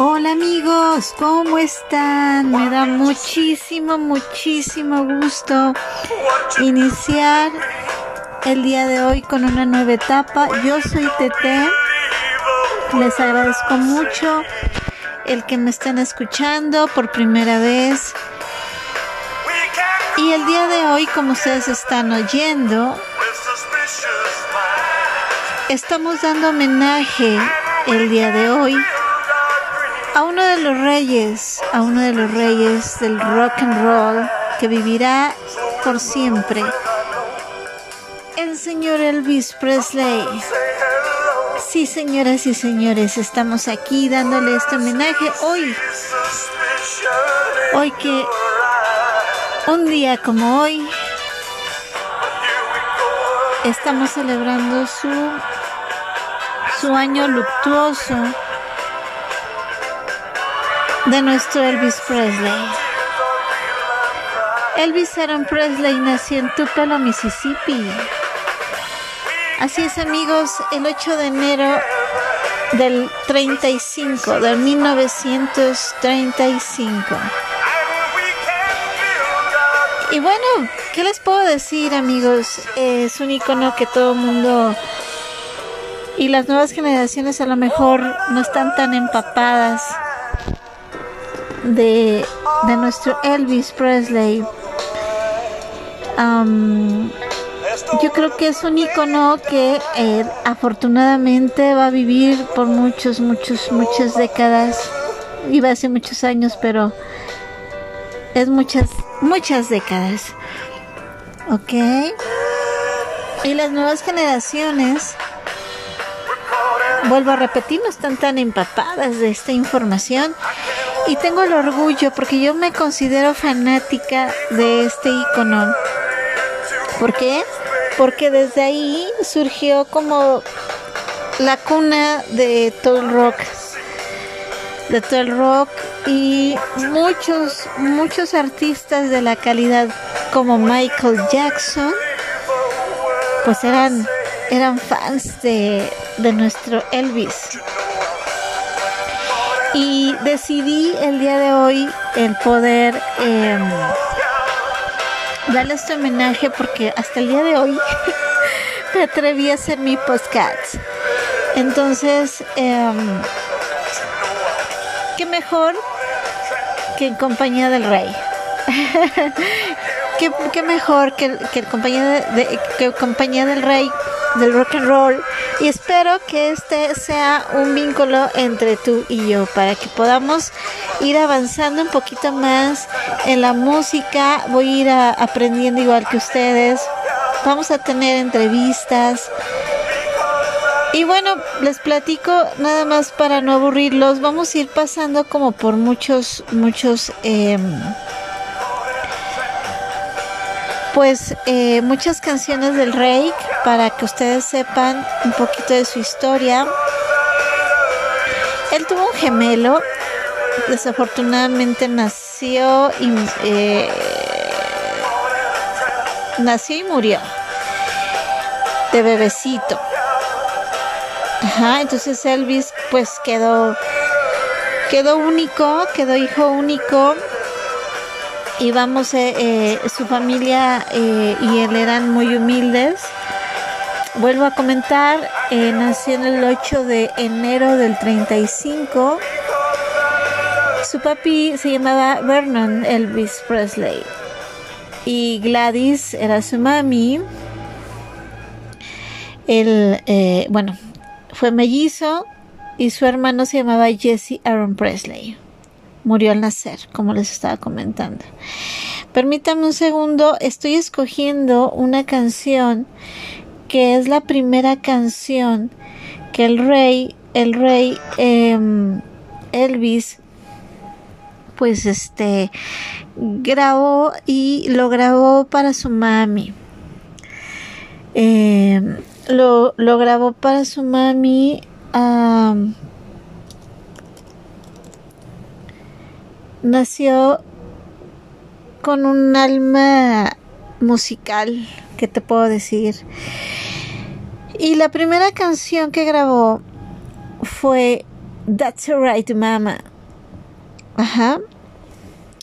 Hola amigos, ¿cómo están? Me da muchísimo, muchísimo gusto iniciar el día de hoy con una nueva etapa. Yo soy Tete, les agradezco mucho el que me estén escuchando por primera vez. Y el día de hoy, como ustedes están oyendo, estamos dando homenaje el día de hoy a uno de los reyes, a uno de los reyes del rock and roll que vivirá por siempre, el señor Elvis Presley. Sí, señoras y señores, estamos aquí dándole este homenaje hoy, hoy que un día como hoy estamos celebrando su su año luctuoso de nuestro Elvis Presley. Elvis Aaron Presley nació en Tupelo, Mississippi. Así es amigos, el 8 de enero del 35, del 1935. And we can build our Y bueno, ¿qué les puedo decir amigos? Es un icono que todo el mundo y las nuevas generaciones a lo mejor no están tan empapadas de, de nuestro Elvis Presley. Am, yo creo que es un icono que eh, afortunadamente va a vivir por muchos, muchos, muchas décadas. Iba ser muchos años, pero es muchas, muchas décadas. ¿Ok? Y las nuevas generaciones, vuelvo a repetir, no están tan empapadas de esta información. Y tengo el orgullo porque yo me considero fanática de este icono. ¿Por qué? Porque desde ahí surgió como la cuna de todo el rock. De todo el rock y muchos, muchos artistas de la calidad como Michael Jackson, pues eran, eran fans de, de nuestro Elvis. Y decidí el día de hoy el poder em, darle este homenaje porque hasta el día de hoy me atreví a hacer mi podcast. Entonces, em, qué mejor que en compañía del rey. qué, qué mejor que, que compañía, de, que compañía del rey del rock and roll. Y espero que este sea un vínculo entre tú y yo para que podamos ir avanzando un poquito más en la música. Voy a ir a- aprendiendo igual que ustedes. Vamos a tener entrevistas. Y bueno, les platico nada más para no aburrirlos. Vamos a ir pasando como por muchos, muchos, em, pues eh, muchas canciones del rey para que ustedes sepan un poquito de su historia. Él tuvo un gemelo, desafortunadamente nació y eh, nació y murió de bebecito. Ajá, entonces Elvis pues quedó quedó único, quedó hijo único y vamos, eh, eh, su familia eh, y él eran muy humildes. Vuelvo a comentar, eh, nació en el 8 de enero del 35. Su papi se llamaba Vernon Elvis Presley y Gladys era su mami. Él, eh, bueno, fue mellizo y su hermano se llamaba Jesse Aaron Presley. Murió al nacer, como les estaba comentando. Permítame un segundo, estoy escogiendo una canción que es la primera canción que el rey, el rey em, Elvis, pues este, grabó y lo grabó para su mami. Em, lo, lo grabó para su mami am, nació con un alma musical, ¿qué te puedo decir? Y la primera canción que grabó fue That's Alright Mama. Ajá.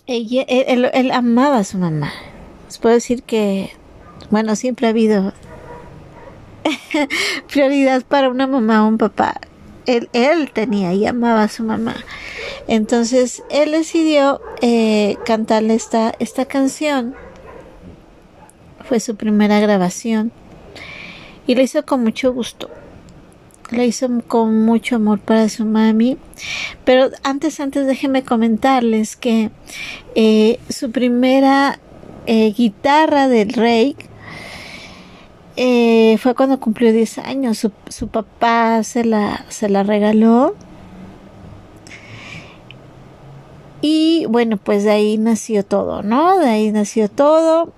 Ella, él, él- él amaba a su mamá. Les puedo decir que, bueno, siempre ha habido prioridad para una mamá o un papá. Él, él tenía y amaba a su mamá. Entonces, él decidió eh, cantarle esta, esta canción. Fue su primera grabación. Y lo hizo con mucho gusto. Lo hizo con mucho amor para su mami. Pero antes, antes déjenme comentarles que eh, su primera eh, guitarra del rey eh, fue cuando cumplió 10 años. Su, su papá se la, se la regaló. Y bueno, pues de ahí nació todo, ¿no? De ahí nació todo.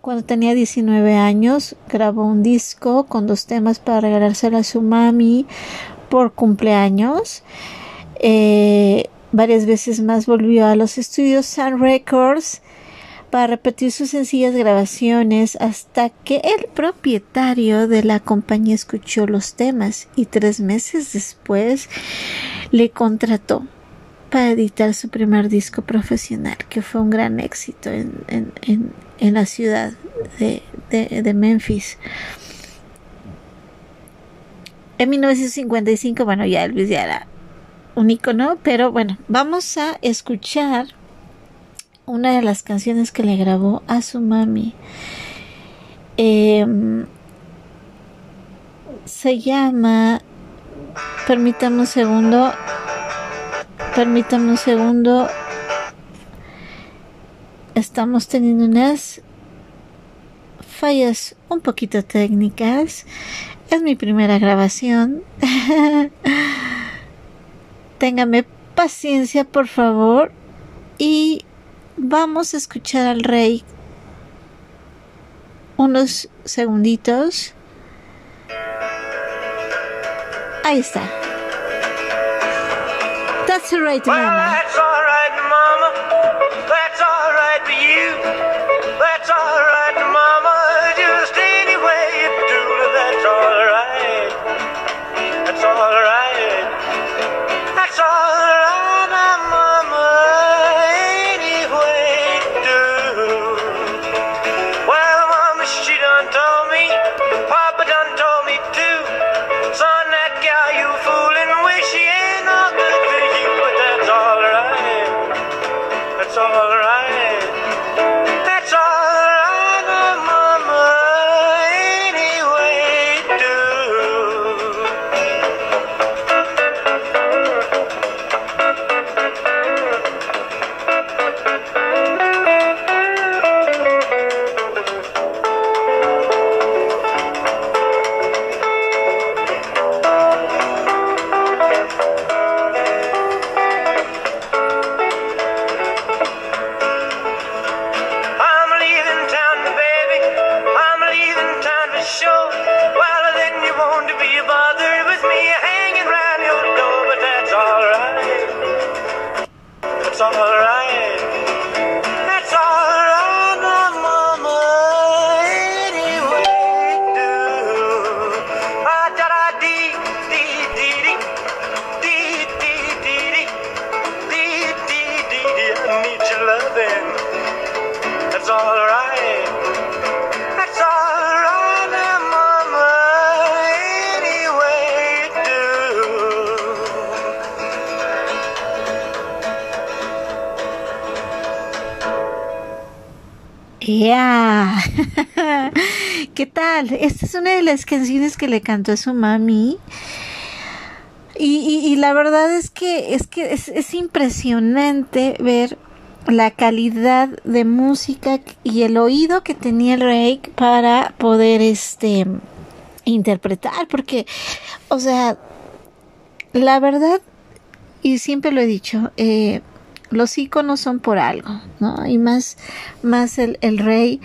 Cuando tenía 19 años, grabó un disco con dos temas para regalárselo a su mami por cumpleaños. Eh, varias veces más volvió a los estudios Sun Records para repetir sus sencillas grabaciones hasta que el propietario de la compañía escuchó los temas y tres meses después le contrató para editar su primer disco profesional, que fue un gran éxito en, en, en, en la ciudad de, de, Memphis. En 1955, bueno, ya Elvis ya era un icono, pero bueno, vamos a escuchar una de las canciones que le grabó a su mami. Eh, se llama, permítame un segundo, permítame un segundo. Estamos teniendo unas fallas un poquito técnicas. Es mi primera grabación. Téngame paciencia, por favor. Y vamos a escuchar al rey unos segunditos. Ahí está. That's alright, Well, mama. that's alright, Mama. That's alright for you. That's alright, Mama. Just any way you do it, that's alright. That's alright. That's alright, That's ¿Qué tal? Esta es una de las canciones que le cantó a su mami. Y, la verdad es que es que es, es impresionante ver la calidad de música y el oído que tenía el Rake para poder este interpretar porque o sea la verdad y siempre lo he dicho eh, los iconos son por algo, ¿no? Y más, más el, el rey.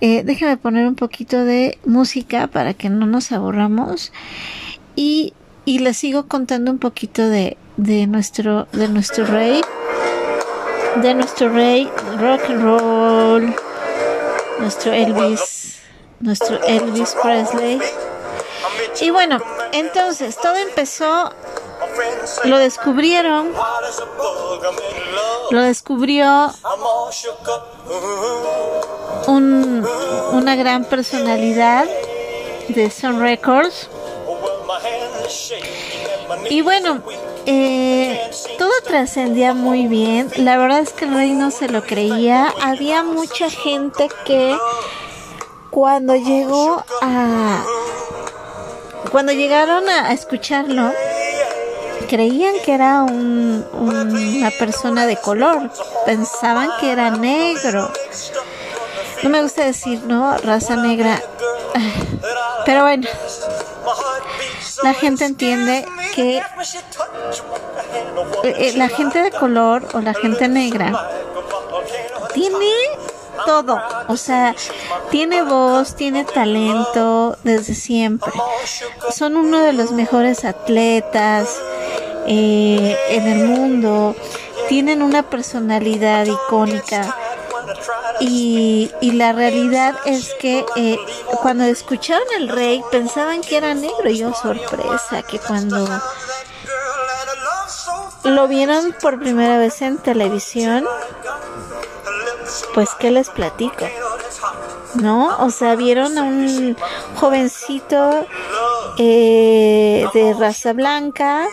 Eh, déjame poner un poquito de música para que no nos aburramos. Y y les sigo contando un poquito de, de nuestro de nuestro rey de nuestro rey rock and roll nuestro Elvis nuestro Elvis Presley y bueno entonces todo empezó lo descubrieron. Lo descubrió un, una gran personalidad de Sun Records. Y bueno eh, todo trascendía muy bien. La verdad es que el rey no se lo creía. Había mucha gente que cuando llegó a cuando llegaron a escucharlo creían que era un, una persona de color, pensaban que era negro. No me gusta decir, ¿no? Raza negra. Pero bueno, la gente entiende que eh, la gente de color o la gente negra tiene todo, o sea, tiene voz, tiene talento desde siempre. Son uno de los mejores atletas, eh, en el mundo, tienen una personalidad icónica. Y, y la realidad es que eh, cuando escucharon el rey pensaban que era negro. Y yo oh, sorpresa que cuando lo vieron por primera vez en televisión pues qué les platico no o sea vieron a un jovencito eh, de raza blanca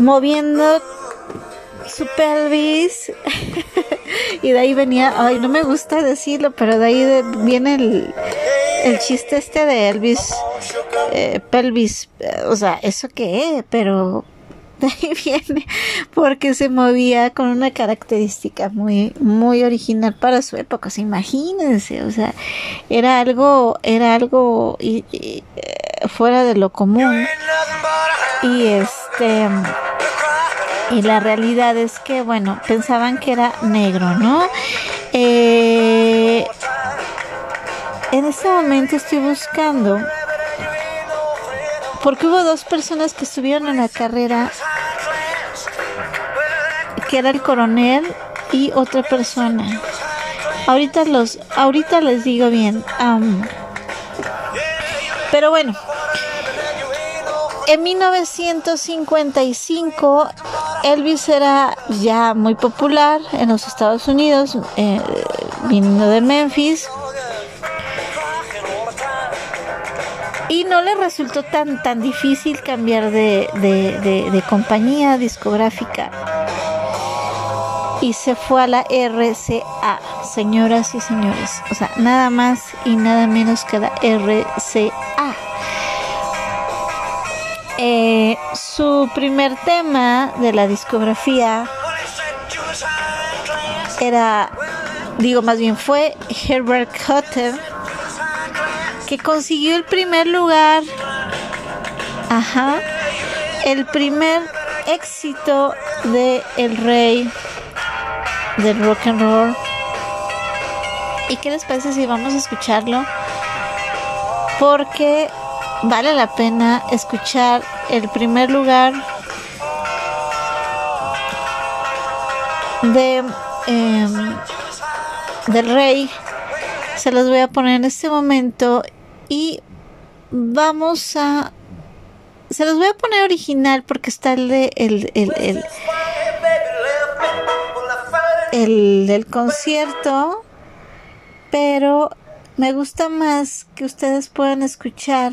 moviendo su pelvis. Y de ahí venía, ay, no me gusta decirlo, pero de ahí viene el, el chiste este de Elvis, eh, pelvis, o sea, eso qué, pero de ahí viene porque se movía con una característica muy muy original para su época, o imagínense, o sea, era algo era algo eh, fuera de lo común. Y este y la realidad es que bueno pensaban que era negro no eh, en este momento estoy buscando porque hubo dos personas que estuvieron en la carrera que era el coronel y otra persona. Ahorita los ahorita les digo bien pero bueno en 1955 Elvis era ya muy popular en los Estados Unidos, eh, viniendo de Memphis. Y no le resultó tan, tan difícil cambiar de, de compañía discográfica. Y se fue a la RCA, señoras y señores. O sea, nada más y nada menos que la RCA. Eh, su primer tema de la discografía era, digo más bien fue Herbert Cutter, que consiguió el primer lugar, ajá, el primer éxito de El Rey del Rock and Roll. ¿Y qué les parece si vamos a escucharlo? Porque vale la pena escuchar el primer lugar de em, del rey. Se los voy a poner en este momento y vamos a se los voy a poner original porque está el el el, el, el del concierto pero me gusta más que ustedes puedan escuchar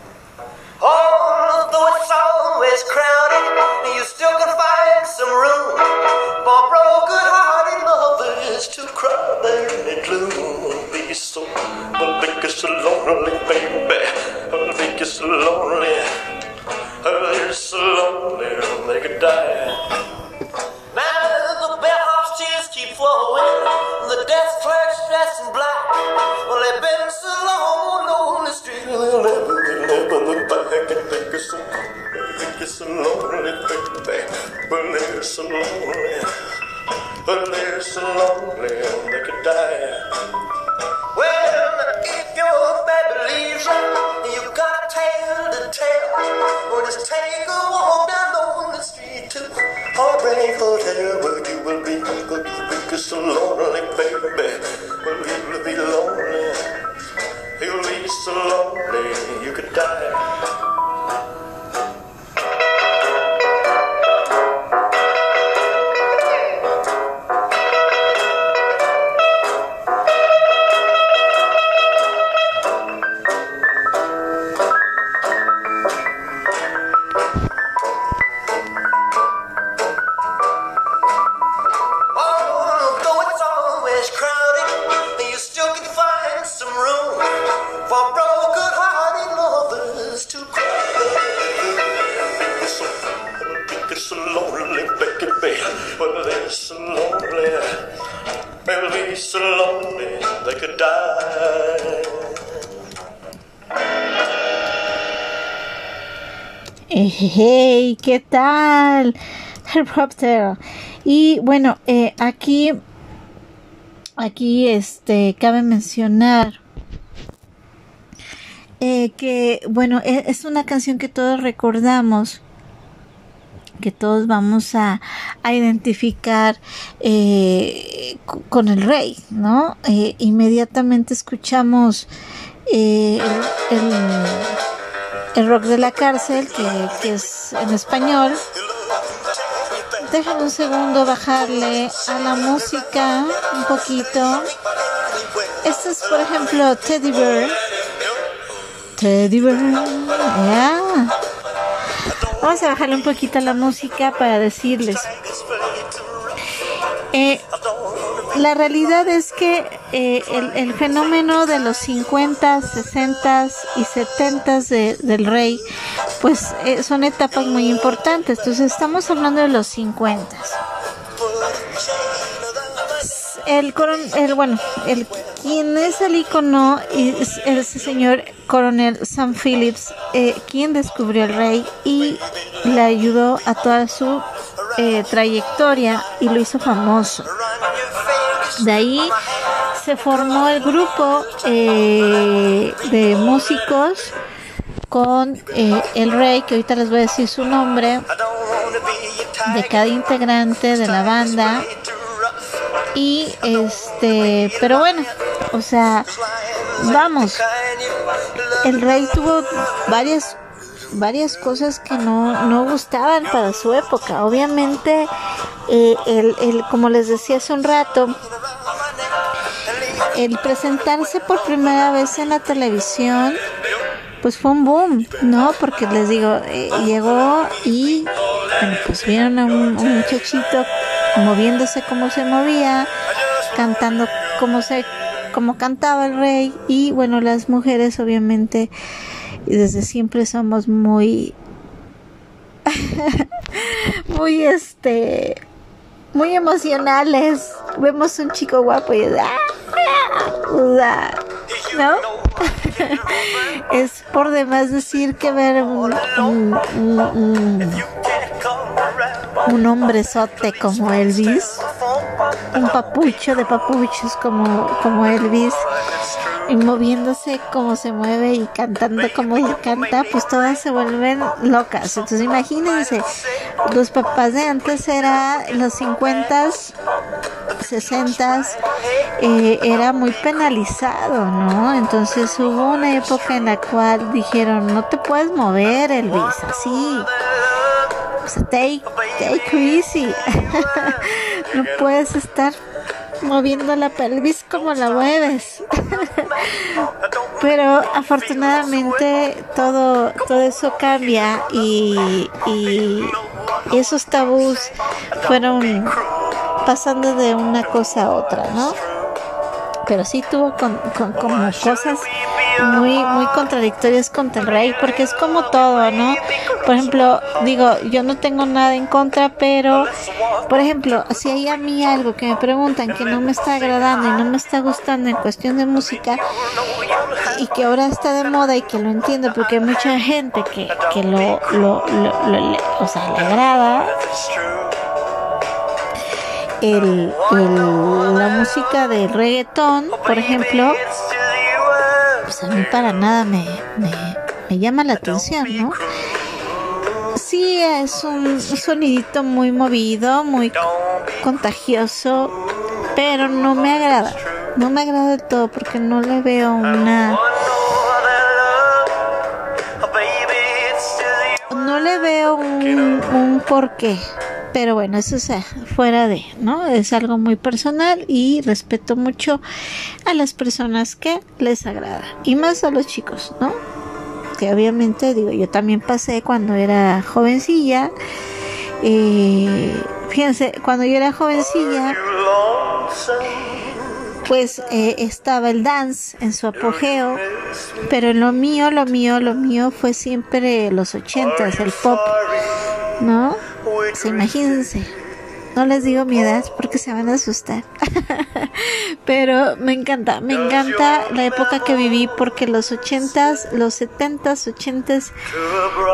Although it's always crowded, and you still can find some room for broken-hearted lovers to cry there in the gloom. Be so, I'll make you so lonely, baby. I'll make you so lonely. I'll so lonely, they could die. Now the bellhop's tears keep flowing, the desk clerk's passing by. Well, they've been so long on the street, they'll never, never look back and think it's so, think it's so lonely, baby. Well, they're so lonely. Well, they're so lonely, they could die. Well, if your baby leaves you, you got a tale to tell. Well, just take a walk down on the street to Heartbreak Hotel, where you will be, will you be so lonely, baby. Well, you will be lonely. You'll be so lonely, you could die. ¿Qué tal? Helicóptero. Y bueno, eh, aquí, aquí, este, cabe mencionar eh, que, bueno, e- es una canción que todos recordamos, que todos vamos a, a identificar eh, con el rey, ¿no? Inmediatamente escuchamos el el rock de la cárcel, que, es en español. Déjame un segundo bajarle a la música un poquito. Este es, por ejemplo, Teddy Bear. Teddy Bear. ya. Vamos a bajarle un poquito a la música para decirles. Eh, la realidad es que eh, el, fenómeno de los 50, 60 y 70 de, del rey, pues eh, son etapas muy importantes. Entonces estamos hablando de los 50. El coron, bueno, el quien es el icono es el señor coronel Sam Phillips, eh, quien descubrió el rey y le ayudó a toda su trayectoria y lo hizo famoso. De ahí se formó el grupo eh, de músicos con eh, el rey, que ahorita les voy a decir su nombre, de cada integrante de la banda. Y este, pero bueno, o sea, vamos, el rey tuvo varias varias cosas que no, no gustaban para su época. Obviamente, eh, el, el, como les decía hace un rato, el presentarse por primera vez en la televisión, pues fue un boom, ¿no? Porque les digo, eh, llegó y bueno, pues vieron a un, un muchachito moviéndose como se movía, cantando como se como cantaba el rey y bueno, las mujeres obviamente desde siempre somos muy muy este muy emocionales. Vemos un chico guapo y ¿no? es por demás decir que ver un, un, un, hombrezote como Elvis un papucho de papuchos como, como Elvis y moviéndose como se mueve y cantando como canta, pues todas se vuelven locas. Entonces imagínense, los papás de antes era los 50s, 60s, eh, era muy penalizado, ¿no? Entonces hubo una época en la cual dijeron, no te puedes mover, Elvis, así. O take, take no puedes estar moviendo la pelvis como la mueves. Pero afortunadamente todo, todo eso cambia y, y esos tabús fueron pasando de una cosa a otra, ¿no? pero sí tuvo con, con- como cosas muy muy contradictorias contra el rey porque es como todo no por ejemplo digo yo no tengo nada en contra pero por ejemplo si hay a mí algo que me preguntan que no me está agradando y no me está gustando en cuestión de música y que ahora está de moda y que lo entiendo porque hay mucha gente que, que lo, lo, lo- lo- o sea, le agrada. El, la música de reggaetón, por ejemplo, pues a mí para nada me, me, llama la atención, ¿no? Sí, es un sonidito muy movido, muy contagioso, pero no me agrada. No me agrada del todo porque no le veo una... No le veo un, un porqué. Pero bueno, eso es eh, fuera de, ¿no? Es algo muy personal y respeto mucho a las personas que les agrada. Y más a los chicos, ¿no? Que obviamente, digo, yo también pasé cuando era jovencilla. eh, fíjense, cuando yo era jovencilla, pues eh, estaba el dance en su apogeo. Pero lo mío, lo mío, lo mío fue siempre los ochentas, el pop, ¿no? Pues imagínense. No les digo mi edad porque se van a asustar. Pero me encanta, me encanta la época que viví porque los ochentas, los setentas, ochentas,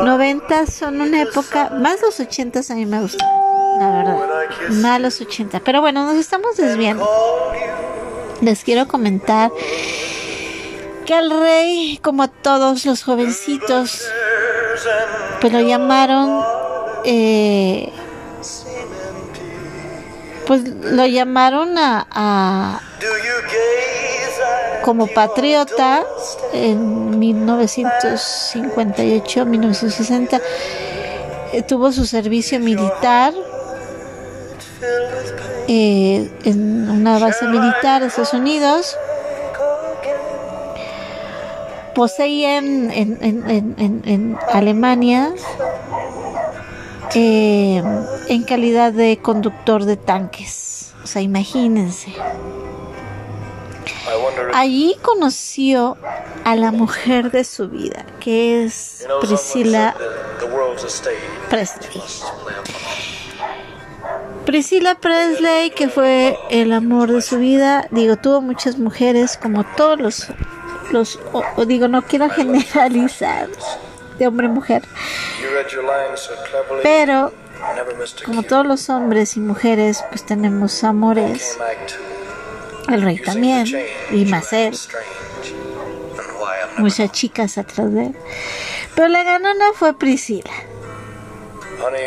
noventas son una época, más los ochentas a mí me gustan, la verdad. Más los ochentas. Pero bueno, nos estamos desviando. Les quiero comentar que al rey, como a todos los jovencitos, pues lo llamaron, eh, pues lo llamaron a, como patriota en 1958, 1960. eh, tuvo su servicio militar eh, en una base militar de Estados Unidos. Poseía en, en- en- en Alemania eh, en calidad de conductor de tanques. O sea, imagínense. Allí conoció a la mujer de su vida, que es you know someone Priscilla said that the world's a stage. Presley. Let's play a part. Priscilla Presley, que fue el amor de su vida, digo, tuvo muchas mujeres, como todos los, los o digo, no quiero generalizar de hombre y mujer, You read your lines so cleverly. pero como todos los hombres y mujeres, pues tenemos amores, el rey también, y más él, muchas chicas atrás de él. Pero la ganona fue Priscila.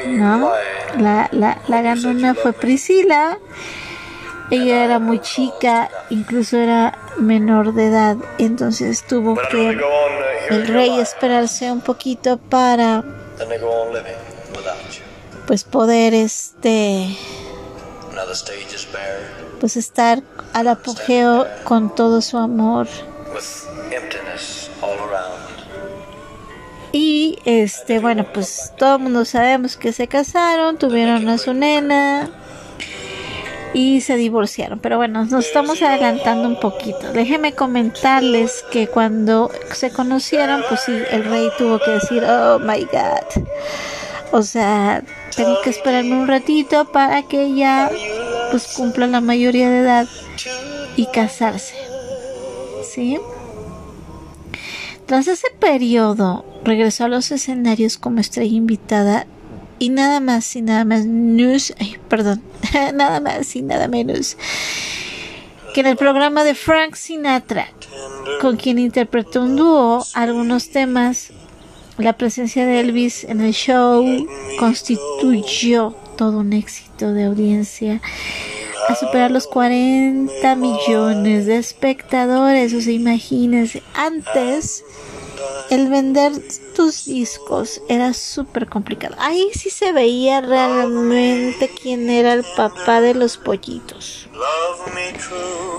¿no? La, la, la ganona fue Priscila. Ella era muy chica, incluso era menor de edad, entonces tuvo que uh, el rey esperarse un poquito para pues poder este pues estar al apogeo con todo su amor. Y este bueno pues todo el mundo sabemos que se casaron tuvieron a su nena y se divorciaron. Pero bueno nos estamos adelantando un poquito. Déjenme comentarles que cuando se conocieron pues sí el rey tuvo que decir oh my god o sea tengo que esperarme un ratito para que ella pues cumpla la mayoría de edad y casarse. ¿sí? Tras ese periodo, regresó a los escenarios como estrella invitada y nada más y nada menos, ay, perdón, nada más y nada menos que en el programa de Frank Sinatra, con quien interpretó un dúo algunos temas. La presencia de Elvis en el show constituyó todo un éxito de audiencia a superar los 40 millones de espectadores. O sea, imagínense, antes el vender tus discos era súper complicado. Ahí sí se veía realmente quién era el papá de los pollitos.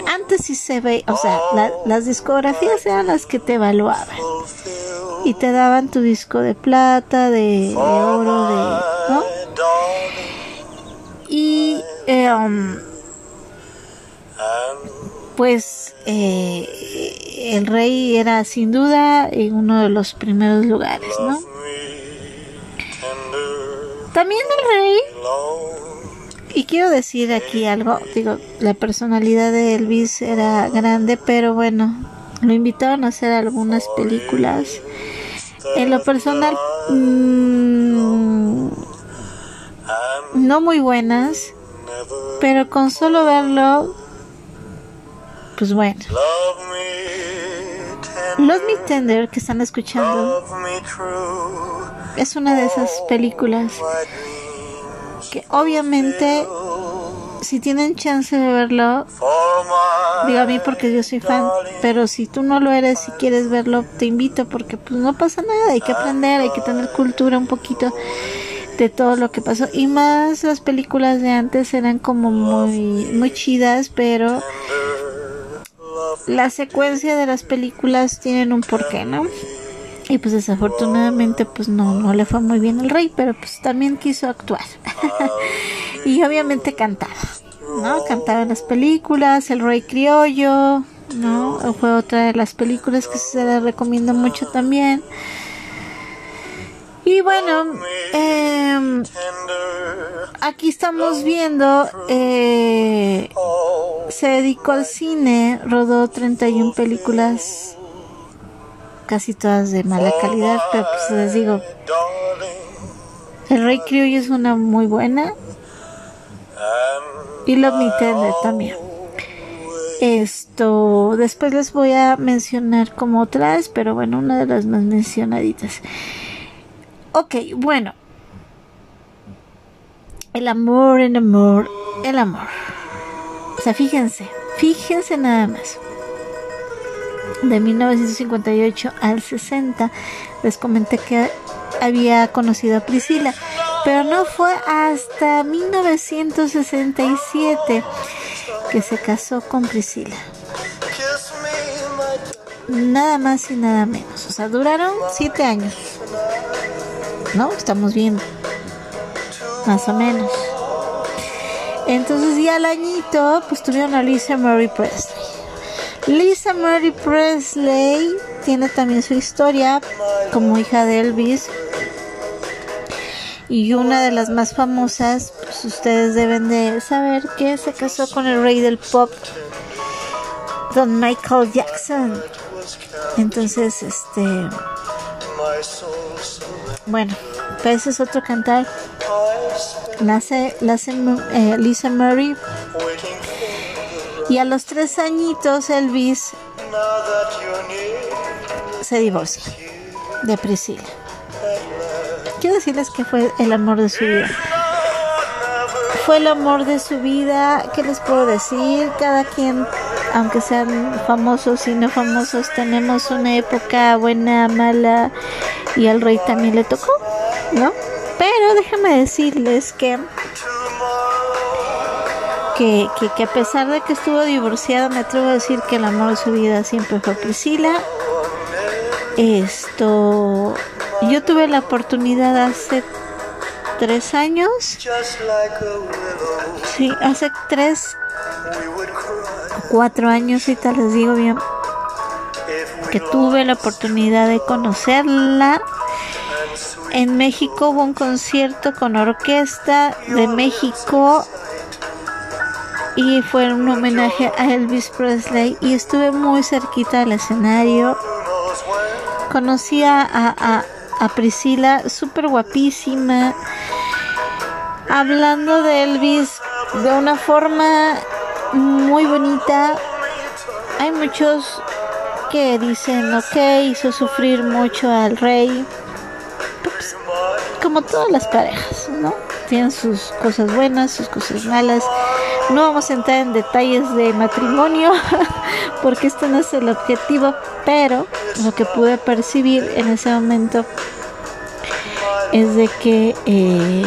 Antes sí se veía, o sea, la- las discografías eran las que te evaluaban y te daban tu disco de plata, de, oro, de, ¿no? Y eh, um, pues eh, el rey era sin duda en uno de los primeros lugares, ¿no? También el rey, y quiero decir aquí algo, digo, la personalidad de Elvis era grande, pero bueno, lo invitaron a hacer algunas películas. En lo personal, mmm, no muy buenas, pero con solo verlo, pues bueno. Love Me Tender que están escuchando es una de esas películas que obviamente si tienen chance de verlo, digo a mí porque yo soy fan, pero si tú no lo eres y quieres verlo, te invito porque pues no pasa nada, hay que aprender, hay que tener cultura un poquito de todo lo que pasó y más las películas de antes eran como muy muy chidas, pero la secuencia de las películas tienen un porqué, ¿no? Y pues desafortunadamente pues no, no le fue muy bien el rey, pero pues también quiso actuar. y obviamente cantaba, ¿no? Cantaba en las películas, El Rey Criollo, ¿no? Fue otra de las películas que se le recomiendo mucho también. Y bueno, eh, aquí estamos viendo, eh, se dedicó al cine, rodó 31 películas, casi todas de mala calidad, pero pues les digo, El Rey Criollo es una muy buena, y Love Tender también. Esto, después les voy a mencionar como otras, pero bueno, una de las más mencionaditas. Ok, bueno. El amor, el amor, el amor. O sea, fíjense, fíjense nada más. De 1958 al 60 les comenté que había conocido a Priscila, pero no fue hasta 1967 que se casó con Priscila. Nada más y nada menos. O sea, duraron siete años. ¿no? Estamos viendo. Más o menos. Entonces, y al añito, pues tuvieron a Lisa Mary Presley. Lisa Mary Presley tiene también su historia como hija de Elvis. Y una de las más famosas, pues ustedes deben de saber que se casó con el rey del pop, Don Michael Jackson. Entonces, este bueno, pues ese es otro cantar. Nace eh, Lisa Murray. Y a los tres añitos Elvis se divorcia de Priscila. Quiero decirles que fue el amor de su vida. Fue el amor de su vida. ¿Qué les puedo decir? Cada quien, aunque sean famosos y no famosos, tenemos una época buena, mala y al rey también le tocó, ¿no? Pero déjame decirles que, que, que, a pesar de que estuvo divorciado, me atrevo a decir que el amor de su vida siempre fue Priscila. Esto, yo tuve la oportunidad hace tres años, sí, hace tres, cuatro años, y tal les digo bien, que tuve la oportunidad de conocerla. En México hubo un concierto con orquesta de México y fue un homenaje a Elvis Presley y estuve muy cerquita del escenario. Conocí a, a, a Priscila, súper guapísima, hablando de Elvis de una forma muy bonita. Hay muchos que dicen, ok, hizo sufrir mucho al rey. Como todas las parejas, ¿no? Tienen sus cosas buenas, sus cosas malas. No vamos a entrar en detalles de matrimonio, porque esto no es el objetivo, pero lo que pude percibir en ese momento es de que eh,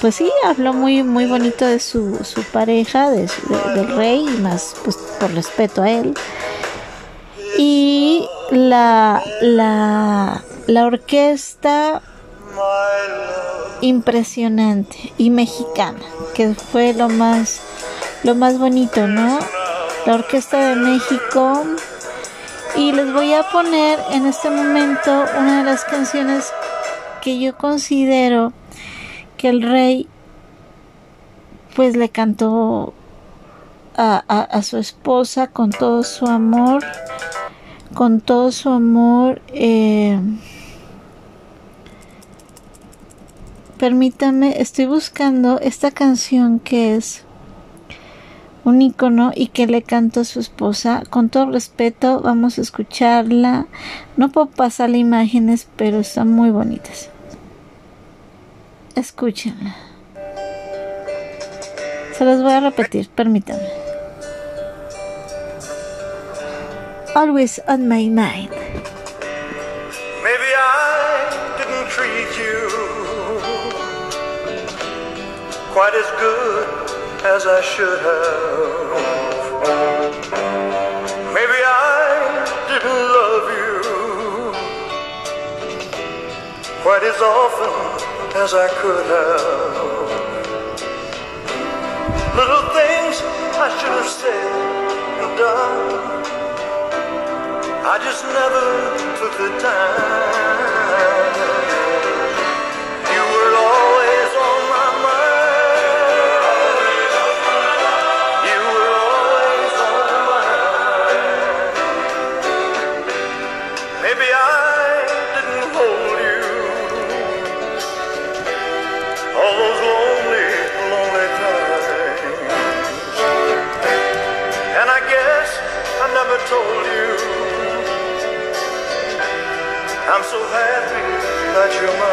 pues sí, habló muy muy bonito de su, su pareja, de, del rey, y más pues por respeto a él. Y la, la, la orquesta impresionante y mexicana, que fue lo más lo más bonito, ¿no? La Orquesta de México. Y les voy a poner en este momento una de las canciones que yo considero que el rey pues le cantó a, a, su esposa con todo su amor, con todo su amor. Eh, permítame, estoy buscando esta canción que es un icono y que le canto a su esposa. Con todo respeto, vamos a escucharla. No puedo pasar imágenes, pero están muy bonitas. Escúchenla. Se las voy a repetir, permítanme. Always on my mind. Maybe I didn't treat you quite as good as I should have. Maybe I didn't love you quite as often as I could have. Little things I should have said and done. I just never took the time. So happy that you're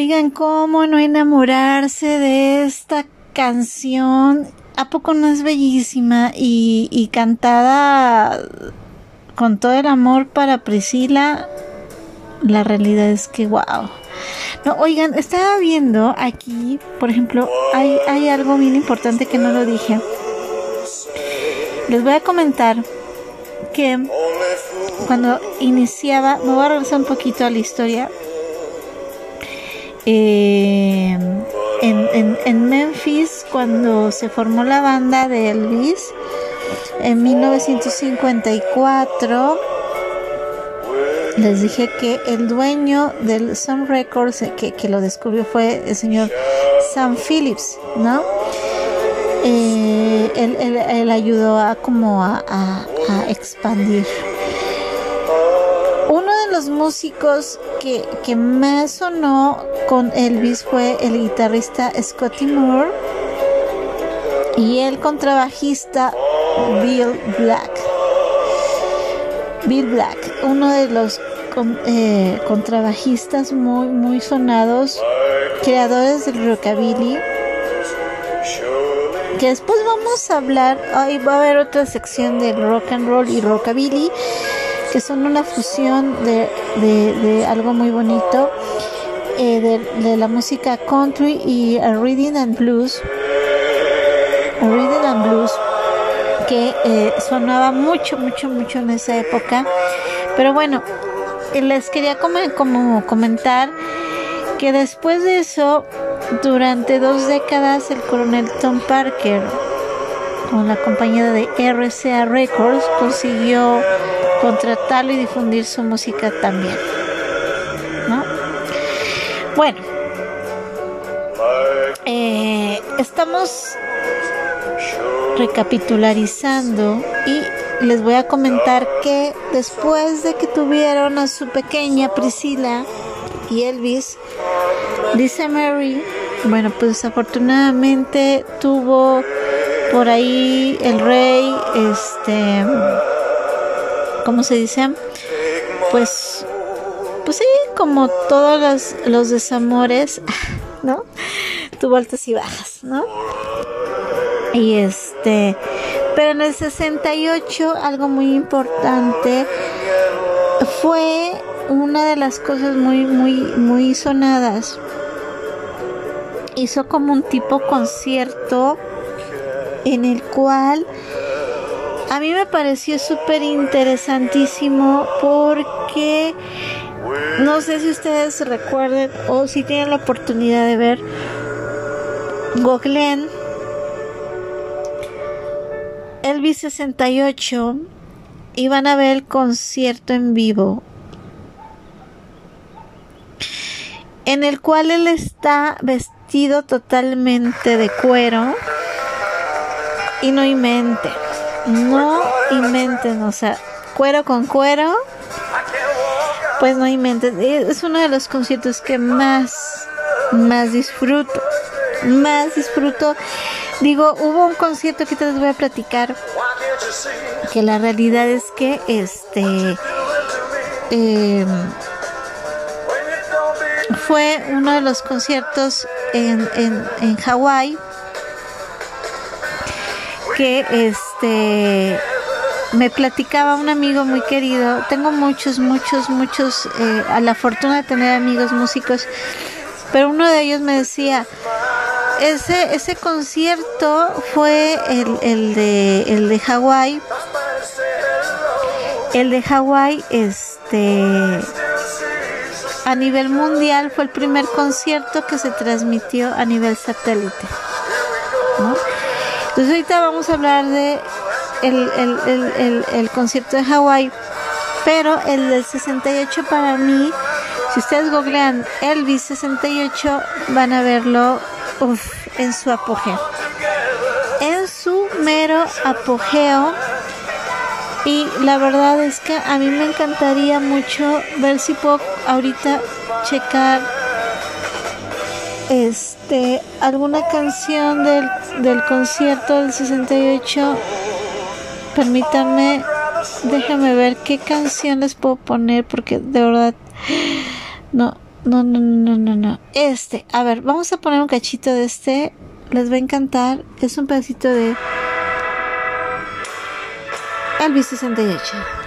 Oigan, ¿cómo no enamorarse de esta canción? ¿A poco no es bellísima? Y, cantada con todo el amor para Priscila. La realidad es que, wow. No, oigan, estaba viendo aquí, por ejemplo, hay, hay algo bien importante que no lo dije. Les voy a comentar que cuando iniciaba, me voy a regresar un poquito a la historia. Eh, en, en, Memphis, cuando se formó la banda de Elvis, en 1954, les dije que el dueño del Sun Records, eh, que, que lo descubrió, fue el señor Sam Phillips, ¿no? Eh, él, él- ayudó a como a expandir los músicos que, que más sonó con Elvis fue el guitarrista Scotty Moore y el contrabajista Bill Black. Bill Black, uno de los eh, contrabajistas muy, muy sonados, creadores del rockabilly. Que después vamos a hablar, ahí va a haber otra sección de rock and roll y rockabilly, que son una fusión de, algo muy bonito, eh, de, la música country y a reading and blues. reading and blues que eh, sonaba mucho, mucho, mucho en esa época. Pero bueno, les quería como comentar que después de eso, durante dos décadas, el coronel Tom Parker, con la compañía de RCA Records, consiguió contratarlo y difundir su música también. ¿no? Bueno, eh, estamos recapitularizando y les voy a comentar que después de que tuvieron a su pequeña Priscila y Elvis, dice Mary, bueno, pues desafortunadamente tuvo por ahí el rey, este, ¿cómo se dice? Pues, pues sí, como todos los, los desamores, ¿no? Tuvo altas y bajas, ¿no? Y este, pero en el 68 algo muy importante fue una de las cosas muy muy muy sonadas. Hizo como un tipo concierto en el cual a mí me pareció súper interesantísimo porque no sé si ustedes recuerden o si tienen la oportunidad de ver Goglen Elvis 68 iban a ver el concierto en vivo en el cual él está vestido totalmente de cuero y no inventen, no inventen, o sea, cuero con cuero, pues no inventen, es uno de los conciertos que más, más disfruto, más disfruto. Digo, hubo un concierto que te les voy a platicar que la realidad es que este em, fue uno de los conciertos en, en, en Hawái que este me platicaba un amigo muy querido tengo muchos muchos muchos eh, a la fortuna de tener amigos músicos pero uno de ellos me decía ese, ese concierto fue el, el de, el de Hawái. El de Hawái, este, a nivel mundial fue el primer concierto que se transmitió a nivel satélite. Entonces ahorita vamos a hablar de el, el, el, el concierto de Hawái, pero el del 68 para mí, si ustedes googlean Elvis 68, van a verlo en su apogeo. En su mero apogeo. Y la verdad es que a mí me encantaría mucho ver si puedo ahorita checar este alguna canción del, del concierto del 68. Permítanme, déjame ver qué canción les puedo poner porque de verdad no no, no, no, no, no. Este, a ver, vamos a poner un cachito de este. Les va a encantar. Es un pedacito de Elvis 68.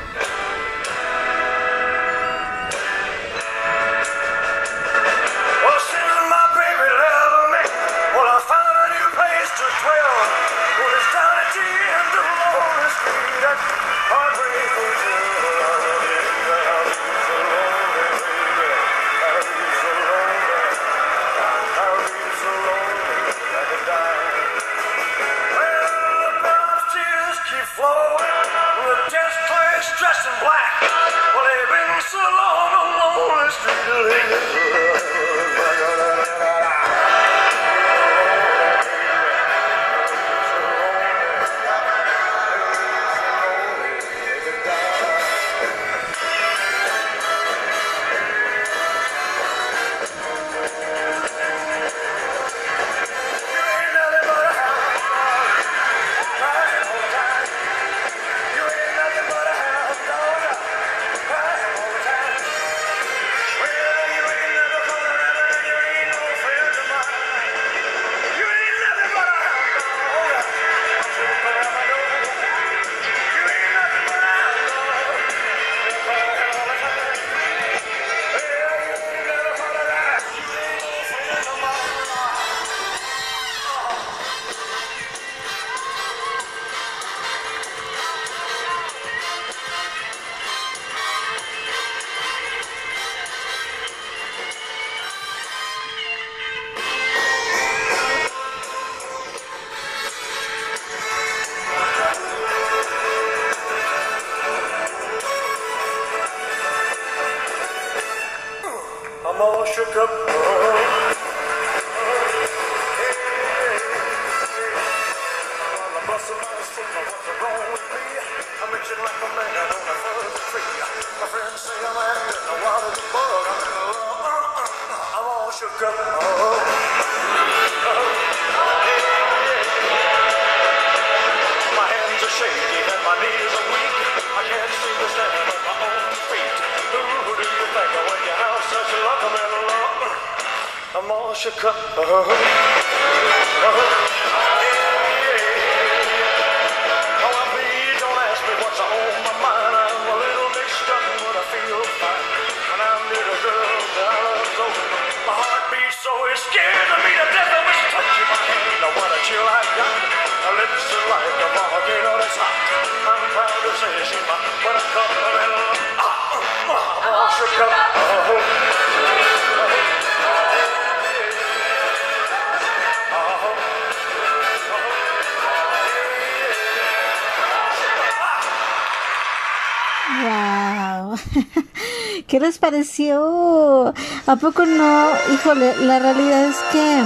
¿Qué les pareció? ¿A poco no? Híjole, la realidad es que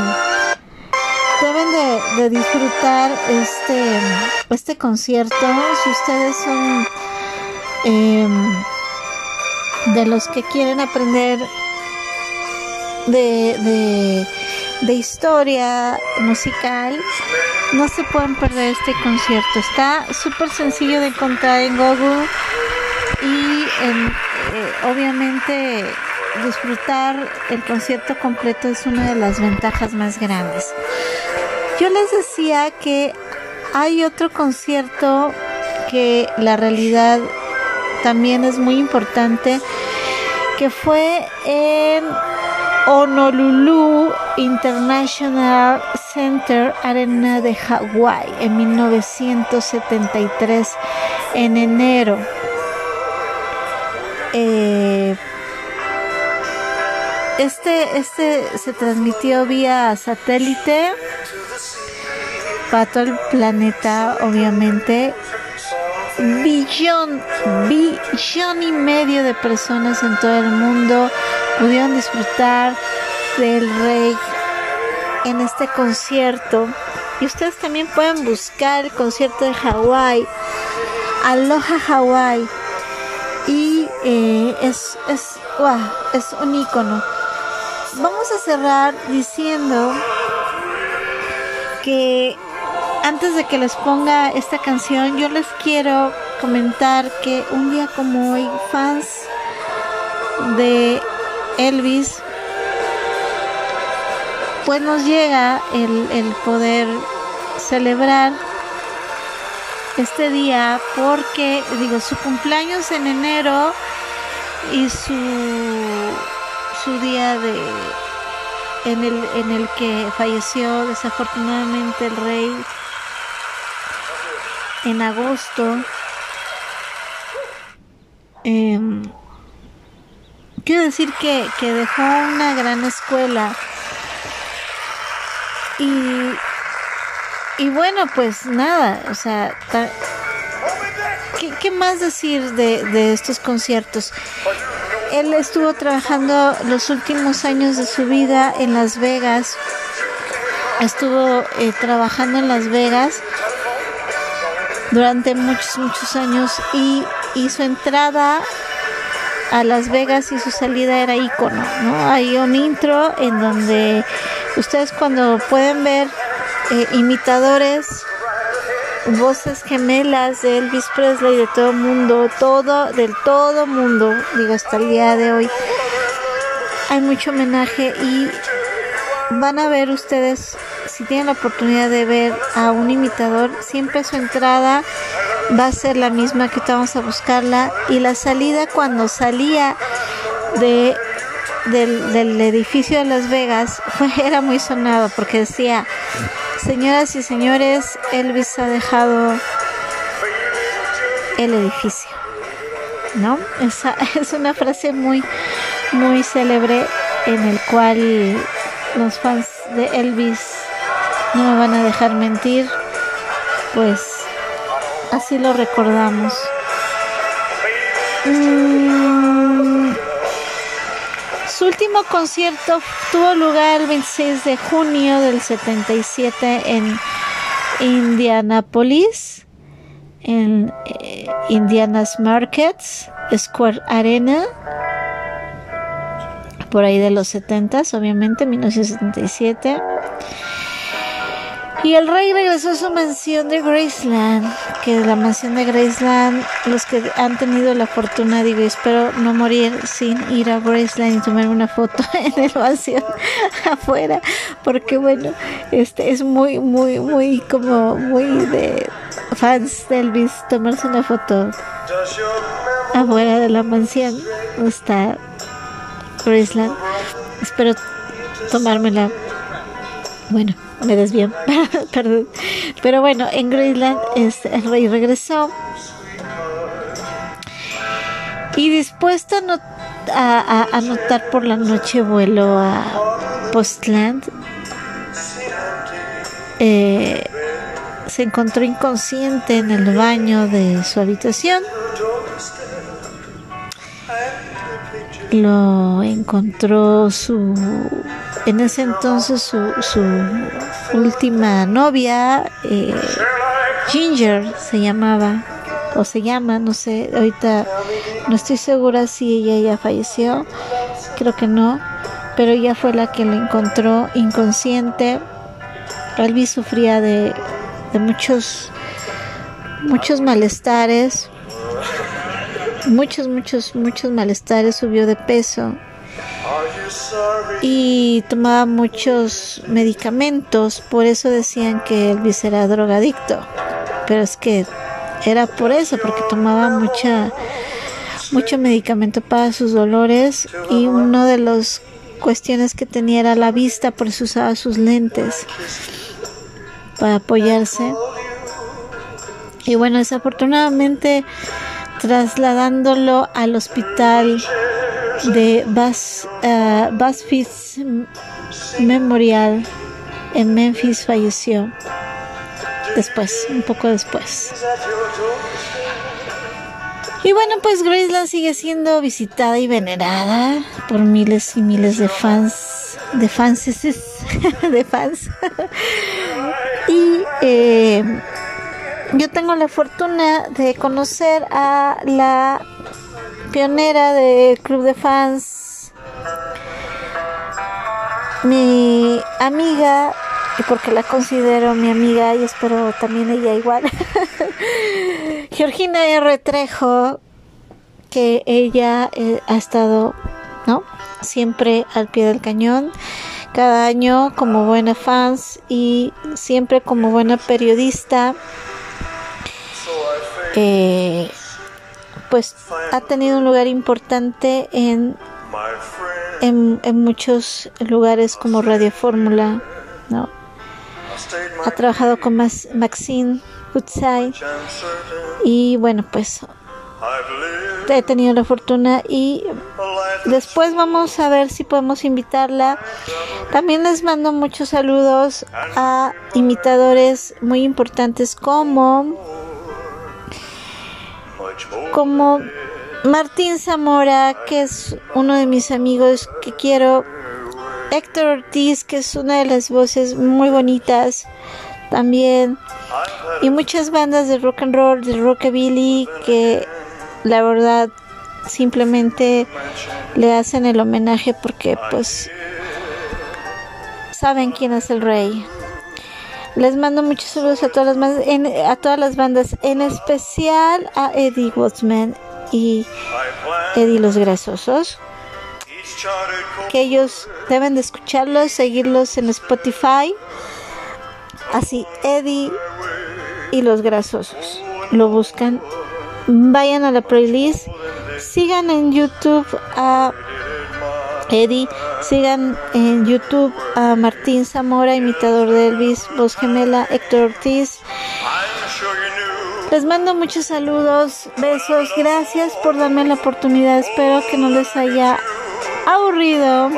deben de, disfrutar este, este concierto. Si ustedes son em, de los que quieren aprender de, de, de historia musical, no se pueden perder este concierto. Está súper sencillo de encontrar en Google eh, obviamente disfrutar el concierto completo es una de las ventajas más grandes. Yo les decía que hay otro concierto que la realidad también es muy importante, que fue en Honolulu International Center Arena de Hawái en 1973 en enero. Eh, este, este se transmitió vía satélite para todo el planeta, obviamente. Billón, billón y medio de personas en todo el mundo pudieron disfrutar del rey en este concierto. Y ustedes también pueden buscar el concierto de Hawái, Aloha Hawái. Eh, es, es, es un icono. Vamos a cerrar diciendo que antes de que les ponga esta canción, yo les quiero comentar que un día como hoy, fans de Elvis, pues nos llega el, el poder celebrar este día porque, digo, su cumpleaños en enero y su, su día de en el, en el que falleció desafortunadamente el rey en agosto. Eh, quiero decir que, que dejó una gran escuela y, y bueno, pues nada, o sea, ta- ¿qué, qué más decir de, de estos conciertos? Él estuvo trabajando los últimos años de su vida en Las Vegas, estuvo eh, trabajando en Las Vegas durante muchos, muchos años y, y su entrada a Las Vegas y su salida era ícono, ¿no? Hay un intro en donde ustedes cuando pueden ver eh, imitadores, voces gemelas de Elvis Presley, de todo mundo, todo, del todo mundo, digo hasta el día de hoy, hay mucho homenaje y van a ver ustedes, si tienen la oportunidad de ver a un imitador, siempre su entrada va a ser la misma que vamos a buscarla. Y la salida cuando salía de del, del edificio de Las Vegas fue, era muy sonado porque decía señoras y señores Elvis ha dejado el edificio ¿no? Esa es una frase muy muy célebre en el cual los fans de Elvis no me van a dejar mentir pues así lo recordamos Mm, su, último concierto tuvo lugar el 26 de junio del 77 en Indianapolis, en eh, Indiana's Markets, Square Arena, por ahí de los 70, obviamente, 1977. Y el rey regresó a su mansión de Graceland, que la mansión de Graceland, los que han tenido la fortuna, digo, espero no morir sin ir a Graceland y tomarme una foto en el mansión afuera, porque bueno, este es muy, muy, muy, como muy de fans de Elvis tomarse una foto afuera de la mansión, está Graceland. Espero tomármela. Bueno me desvío, perdón. Pero bueno, en Greenland este, el rey regresó. Y dispuesto a, anotar por la noche vuelo a Postland, eh, se encontró inconsciente en el baño de su habitación. Lo encontró su en ese entonces su, su última novia, eh, Ginger se llamaba, o se llama, no sé, ahorita no estoy segura si ella ya falleció, creo que no, pero ella fue la que lo encontró inconsciente. Elvis sufría de, de muchos, muchos malestares, muchos, muchos, muchos malestares, subió de peso y tomaba muchos medicamentos, por eso decían que Elvis era drogadicto, pero es que era por eso, porque tomaba mucha mucho medicamento para sus dolores y una de las cuestiones que tenía era la vista, por eso usaba sus lentes para apoyarse. Y bueno, desafortunadamente trasladándolo al hospital de Bas, uh, Memorial en Memphis falleció después, un poco después. Y bueno, pues Graceland sigue siendo visitada y venerada por miles y miles de fans, de fans, de fans. y eh, yo tengo la fortuna de conocer a la pionera del club de fans, mi amiga, porque la considero mi amiga y espero también ella igual, Georgina R. Trejo, que ella eh, ha estado, ¿no? Siempre al pie del cañón, cada año como buena fans y siempre como buena periodista. Pues ha tenido un lugar importante en, en, muchos lugares como Radio Fórmula, ¿no? Ha trabajado con Maxine Woodside y bueno, pues he tenido la fortuna y después vamos a ver si podemos invitarla. También les mando muchos saludos a imitadores muy importantes como como Martín Zamora, que es uno de mis amigos que quiero, Héctor Ortiz, que es una de las voces muy bonitas también, y muchas bandas de rock and roll, de rockabilly, que la verdad simplemente le hacen el homenaje porque pues saben quién es el rey. Les mando muchos saludos a todas las bandas, en, a todas las bandas, en especial a Eddie Wattsman y Eddie los Grasosos. Que ellos deben de escucharlos, seguirlos en Spotify. Así, Eddie y los Grasosos. Lo buscan. Vayan a la playlist. Sigan en YouTube a Eddie. Sigan en YouTube a Martín Zamora, imitador de Elvis, voz gemela, Héctor Ortiz. Les mando muchos saludos, besos, gracias por darme la oportunidad. Espero que no les haya aburrido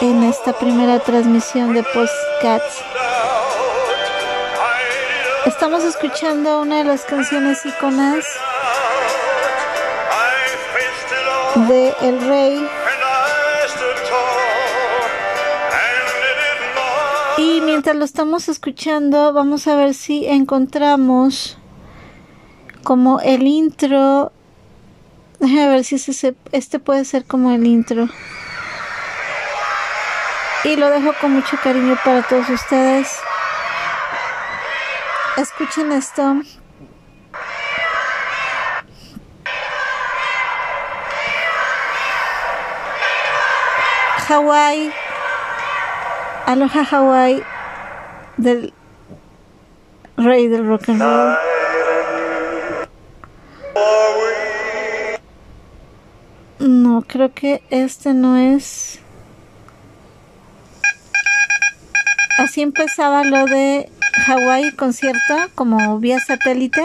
en esta primera transmisión de Postcats. Estamos escuchando una de las canciones iconas de El Rey mientras lo estamos escuchando, vamos a ver si encontramos como el intro. A ver si se, este puede ser como el intro. Y lo dejo con mucho cariño para todos ustedes. Escuchen esto. Hawái. Aloha Hawái del rey del rock and roll. No, creo que este no es. Así empezaba lo de Hawái concierto como vía satélite.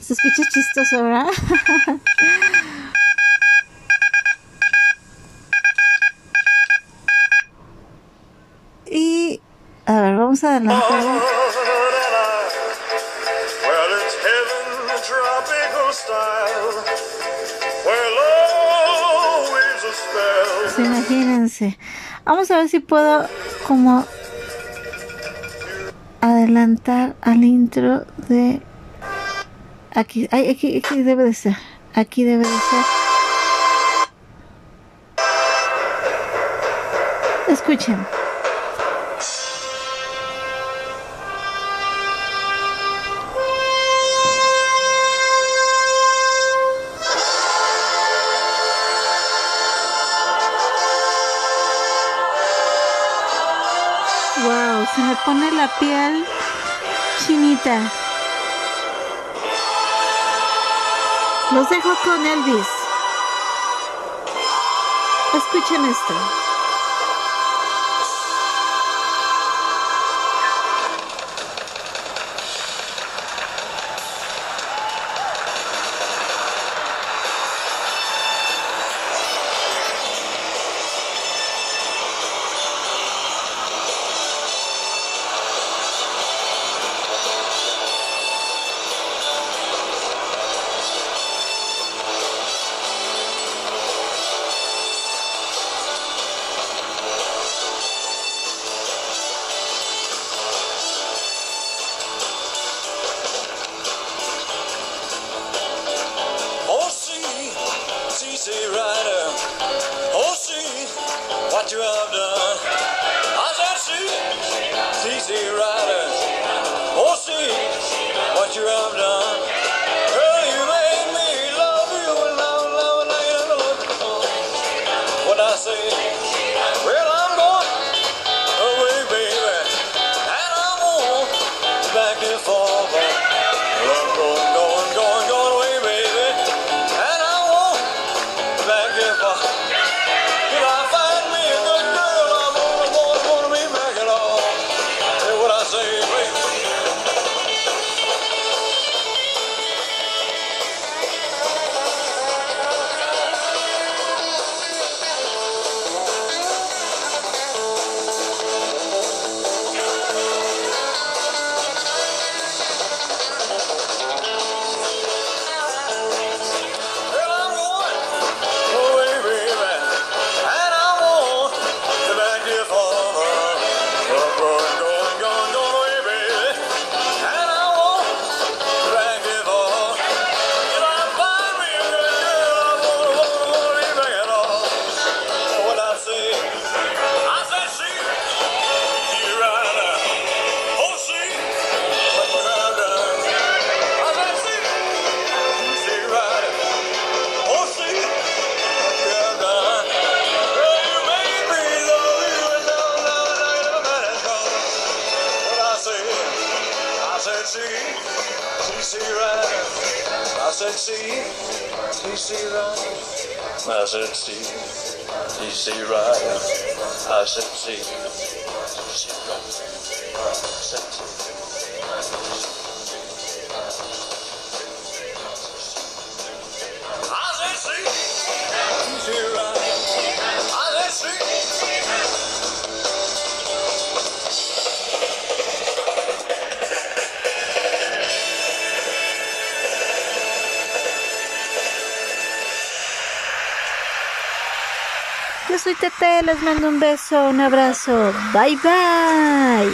Se escucha chistoso, ¿verdad? vamos. Pues imagínense. Vamos a ver si puedo como adelantar al intro de aquí. Ay, aquí, aquí debe de ser. Aquí debe de ser. Escuchen. pone la piel chinita. Los dejo con Elvis. Escuchen esto. Les mando un beso, un abrazo. Bye bye.